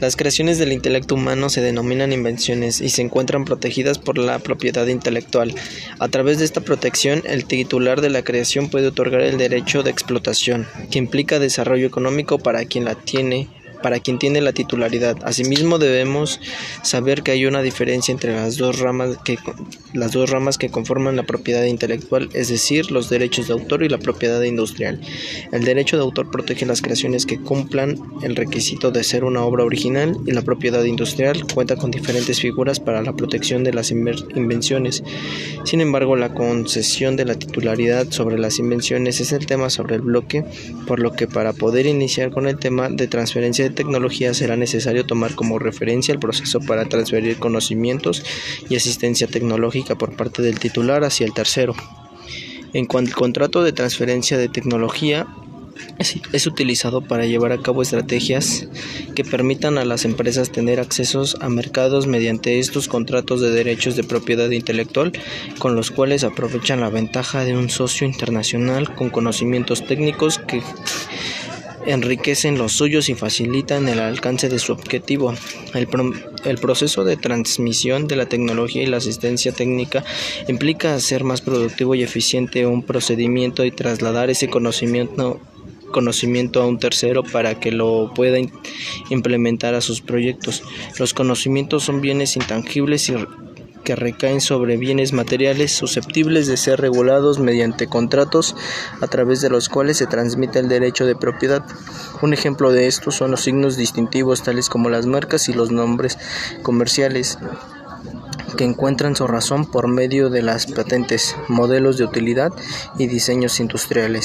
Las creaciones del intelecto humano se denominan invenciones y se encuentran protegidas por la propiedad intelectual. A través de esta protección, el titular de la creación puede otorgar el derecho de explotación, que implica desarrollo económico para quien la tiene para quien tiene la titularidad. Asimismo, debemos saber que hay una diferencia entre las dos ramas que, las dos ramas que conforman la propiedad intelectual, es decir, los derechos de autor y la propiedad industrial. El derecho de autor protege las creaciones que cumplan el requisito de ser una obra original y la propiedad industrial cuenta con diferentes figuras para la protección de las invenciones. Sin embargo, la concesión de la titularidad sobre las invenciones es el tema sobre el bloque, por lo que para poder iniciar con el tema de transferencia tecnología será necesario tomar como referencia el proceso para transferir conocimientos y asistencia tecnológica por parte del titular hacia el tercero. En cuanto al contrato de transferencia de tecnología, es, utilizado para llevar a cabo estrategias que permitan a las empresas tener accesos a mercados mediante estos contratos de derechos de propiedad intelectual con los cuales aprovechan la ventaja de un socio internacional con conocimientos técnicos que enriquecen los suyos y facilitan el alcance de su objetivo. El, proceso de transmisión de la tecnología y la asistencia técnica implica hacer más productivo y eficiente un procedimiento y trasladar ese conocimiento conocimiento a un tercero para que lo pueda implementar a sus proyectos. Los conocimientos son bienes intangibles y que recaen sobre bienes materiales susceptibles de ser regulados mediante contratos a través de los cuales se transmite el derecho de propiedad. Un ejemplo de esto son los signos distintivos tales como las marcas y los nombres comerciales que encuentran su razón por medio de las patentes, modelos de utilidad y diseños industriales.